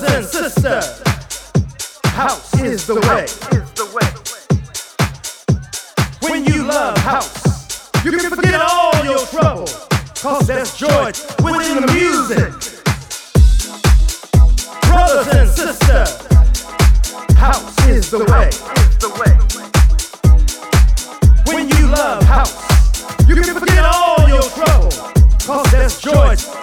brothers and sisters. House is the way. When you love house, you can forget all your troubles, Cause there's joy within the music. Brothers and sisters, house is the way. When you love house, you can forget all your troubles, Cause there's joy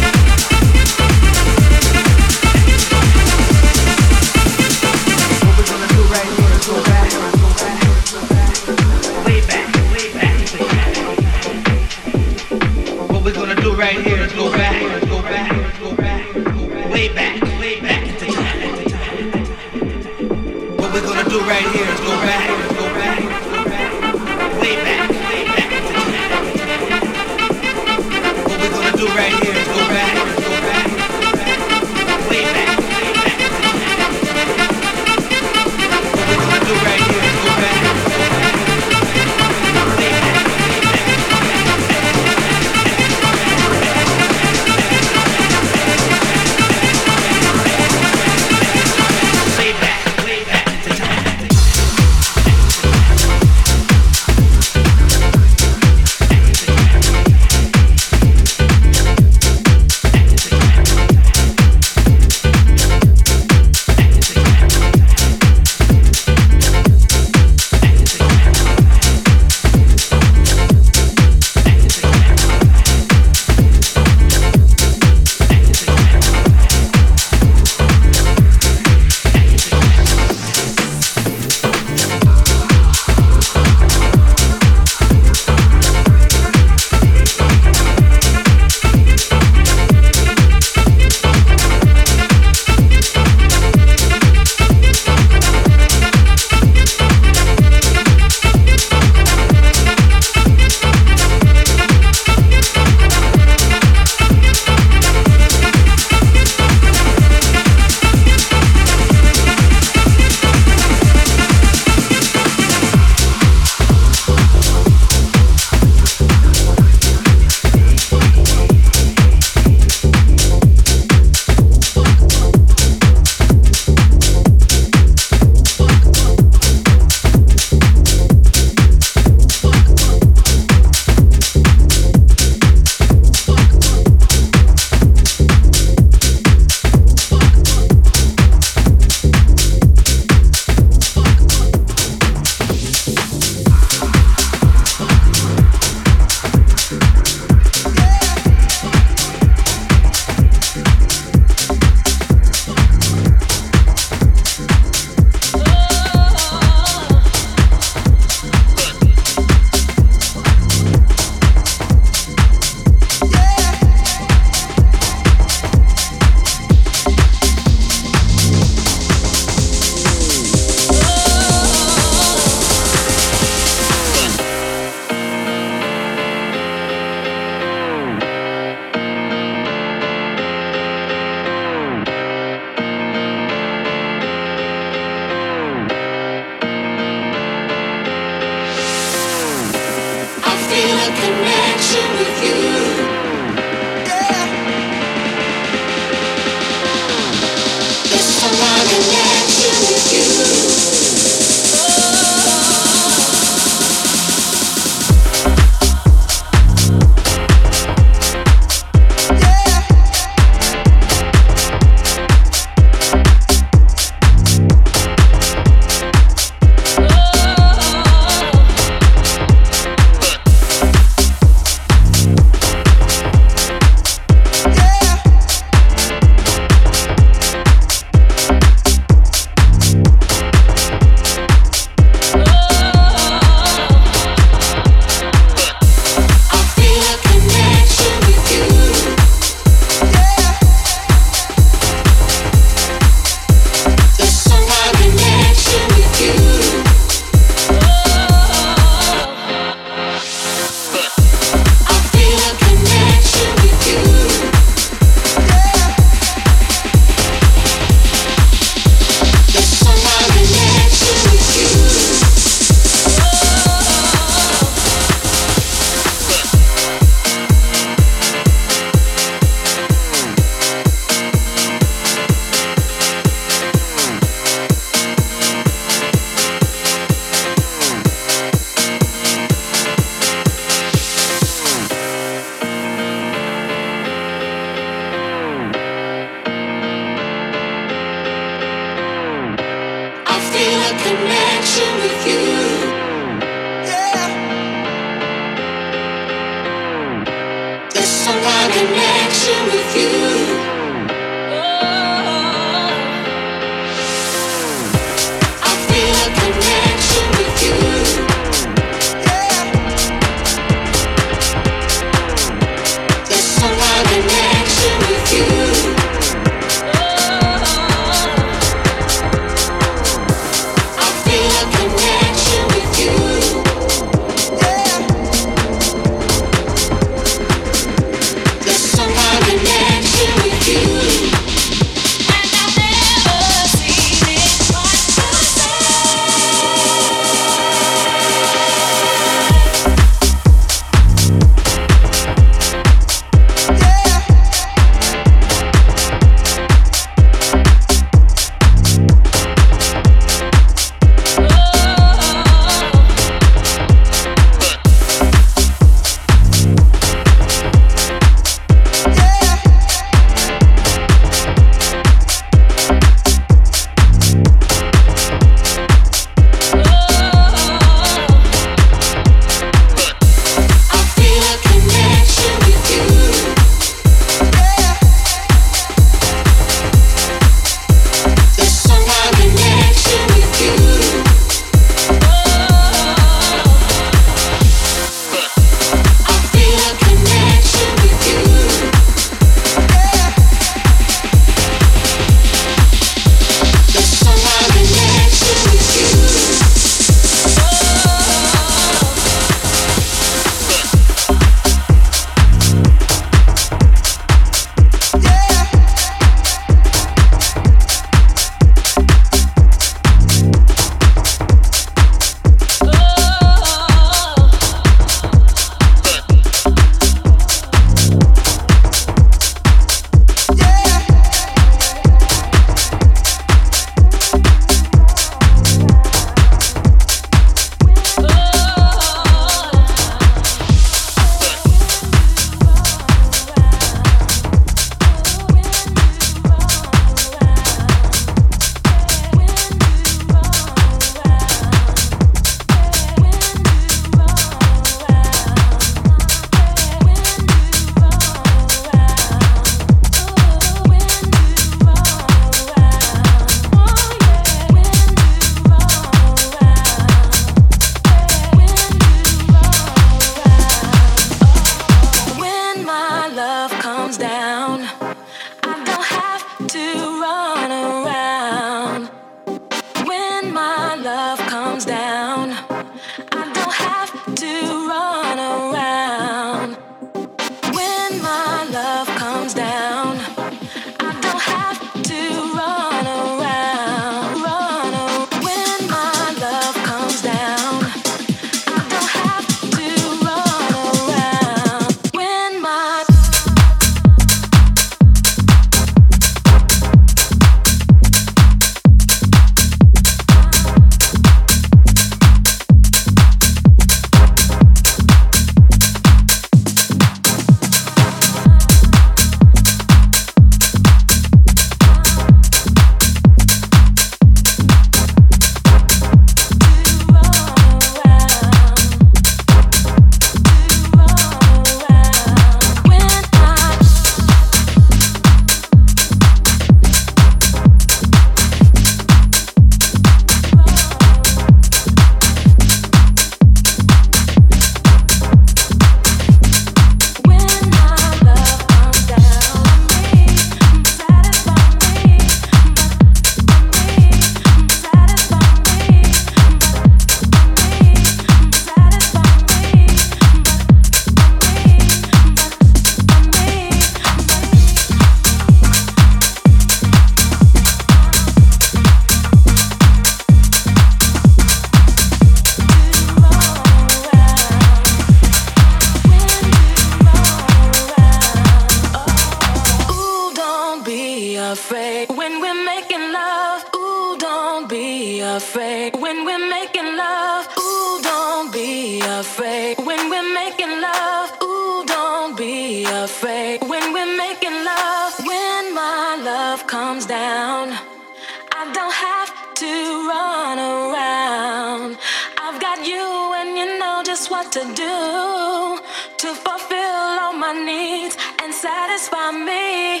do to fulfill all my needs and satisfy me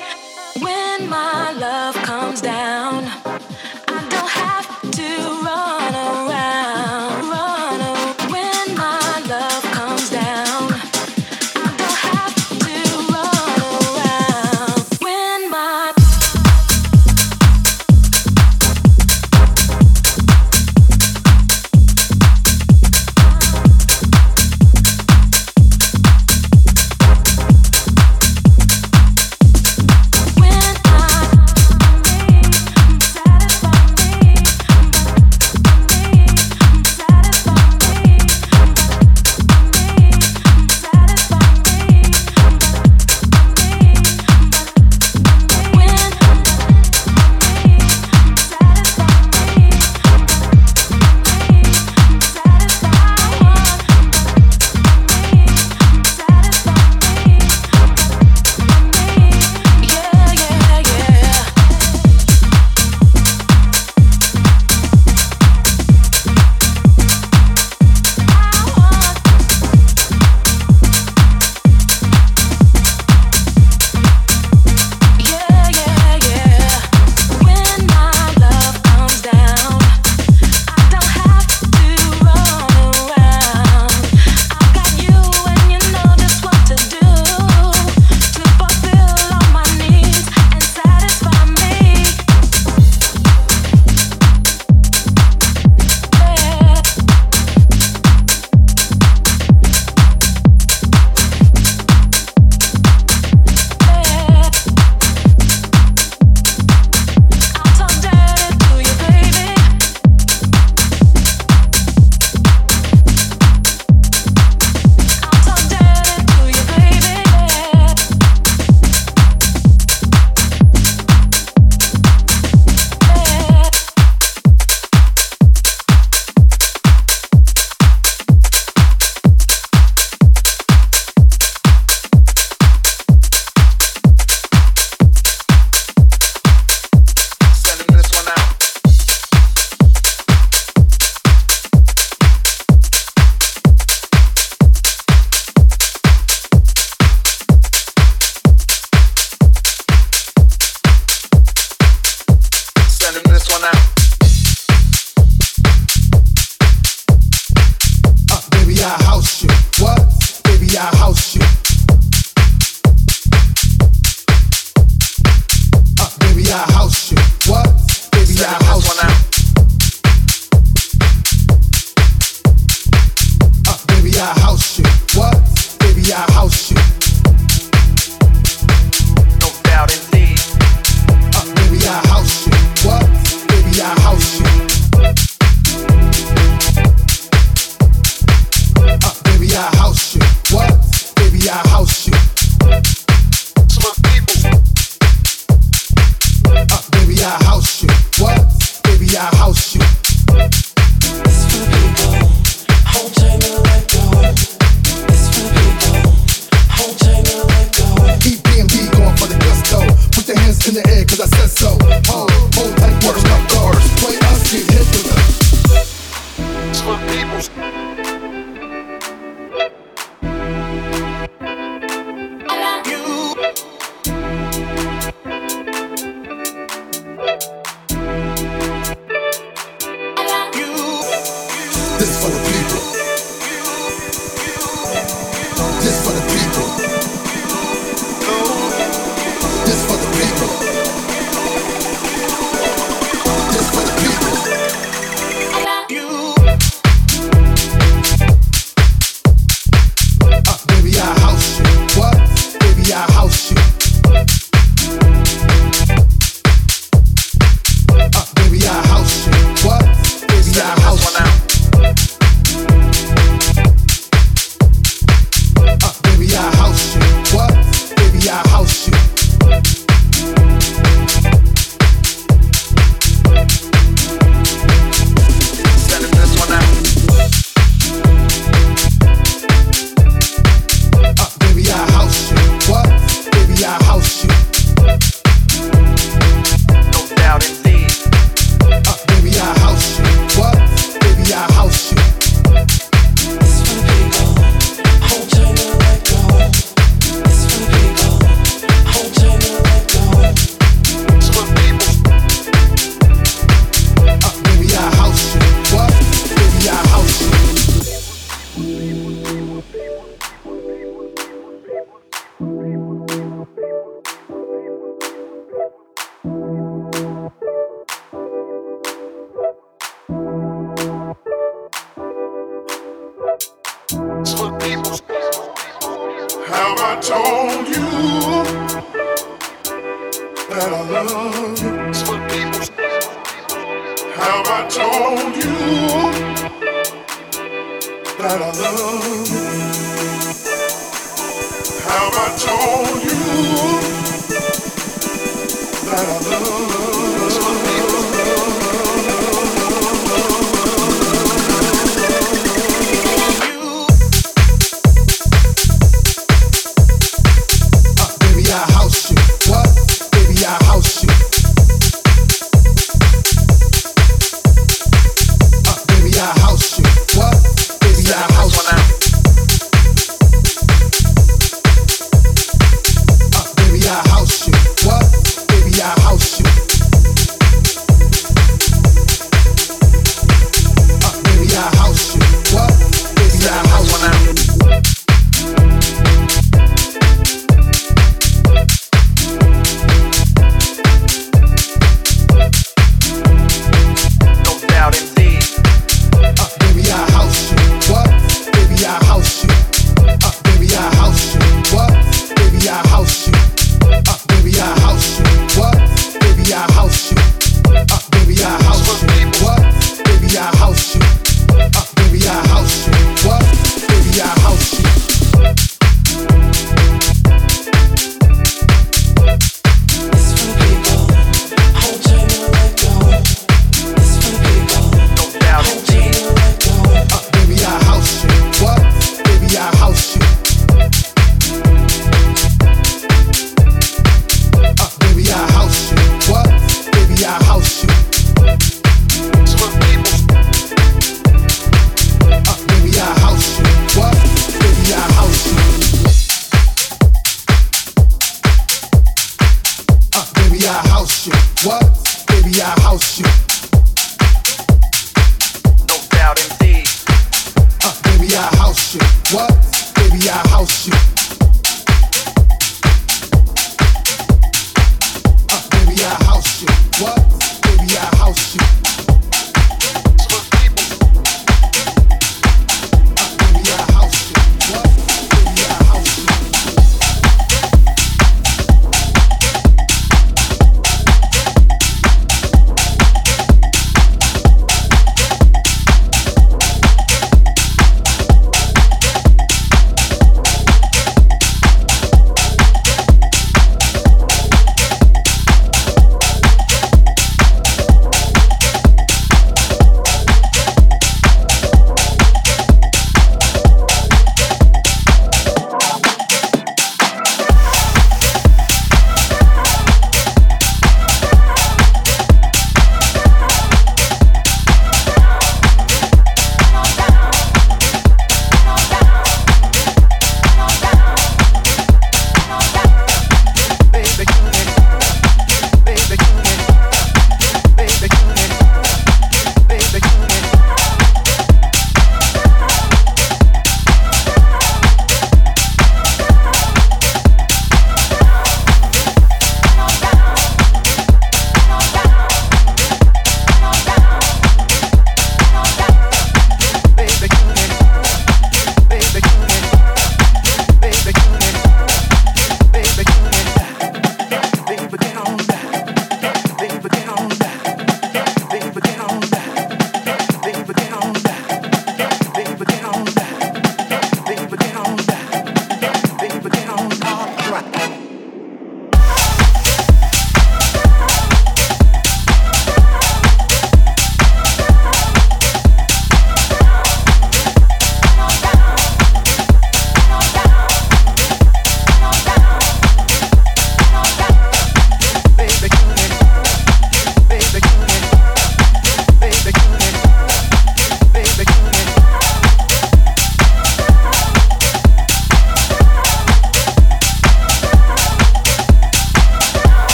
when my love comes down.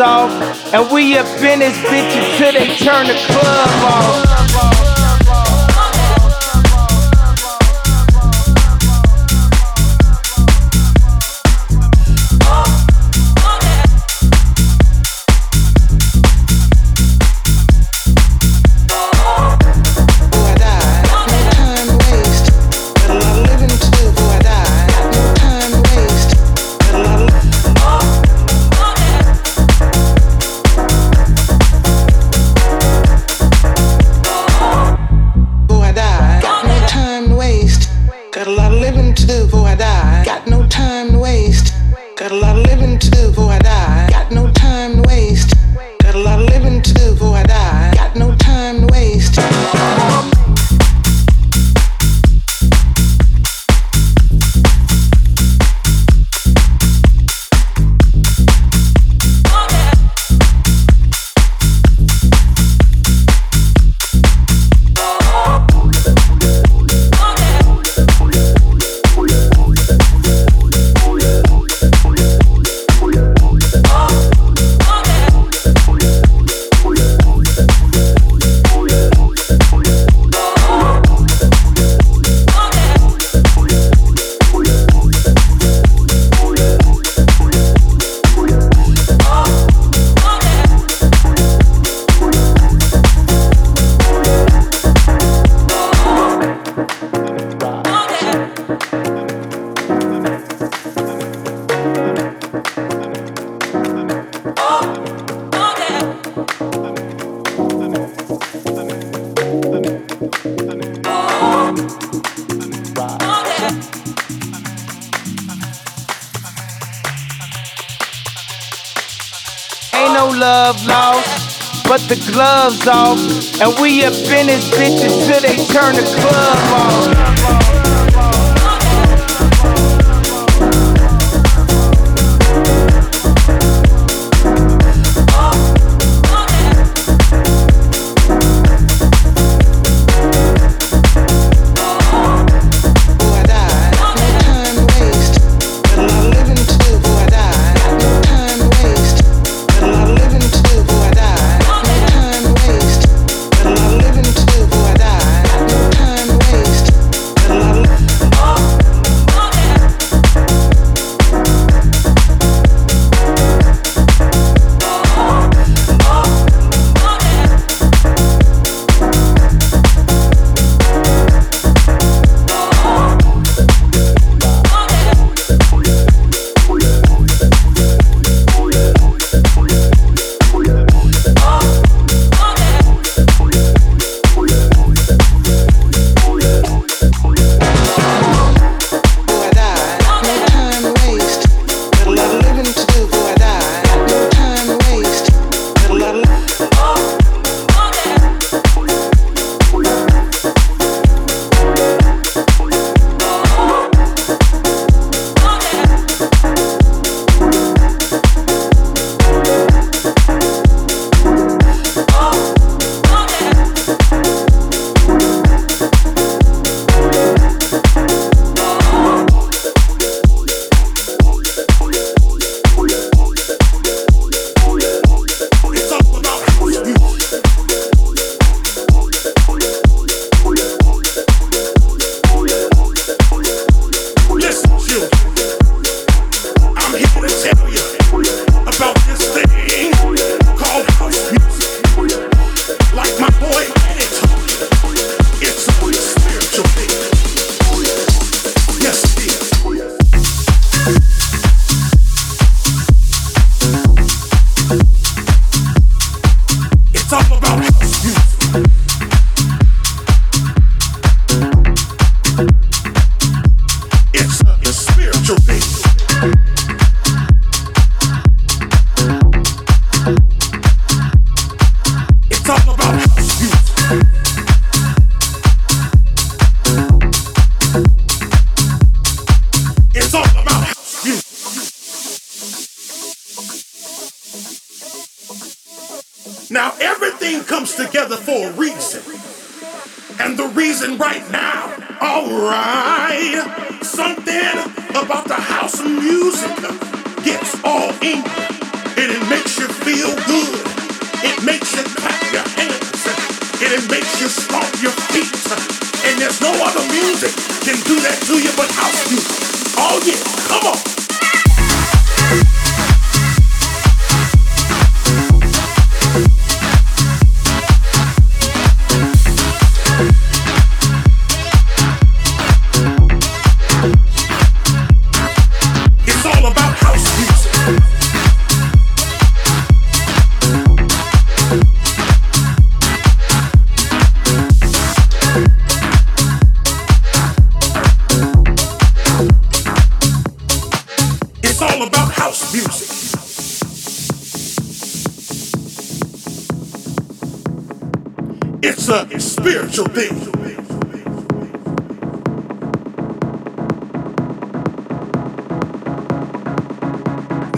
Off. And we up in this bitch until they turn the club off. Gloves off. And we up in this bitch until they turn the club off.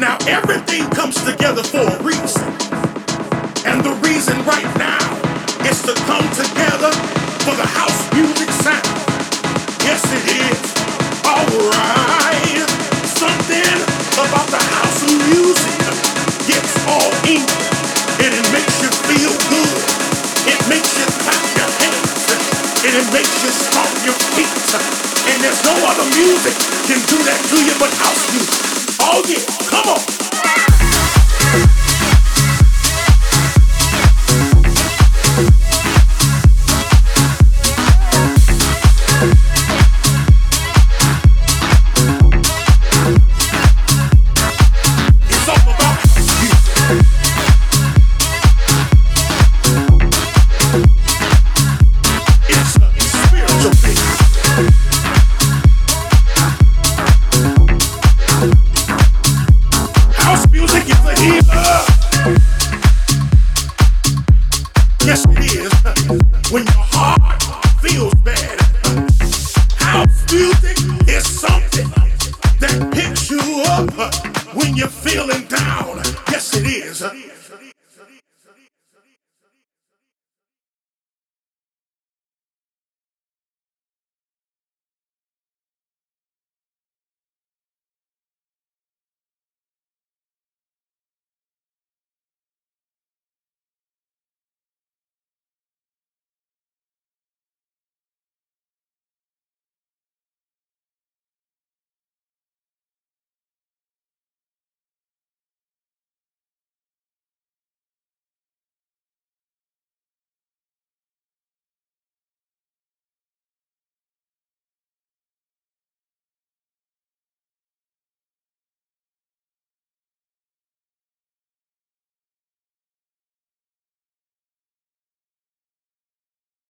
Now everything comes together for a reason. And the reason right now is to come together for the house music sound. Yes, it is. Alright. Something about the house music gets all in and it makes you feel good. It makes you clap your hands and it makes you stomp your feet. And there's no other music can do that to you but house music. Oh yeah, come on.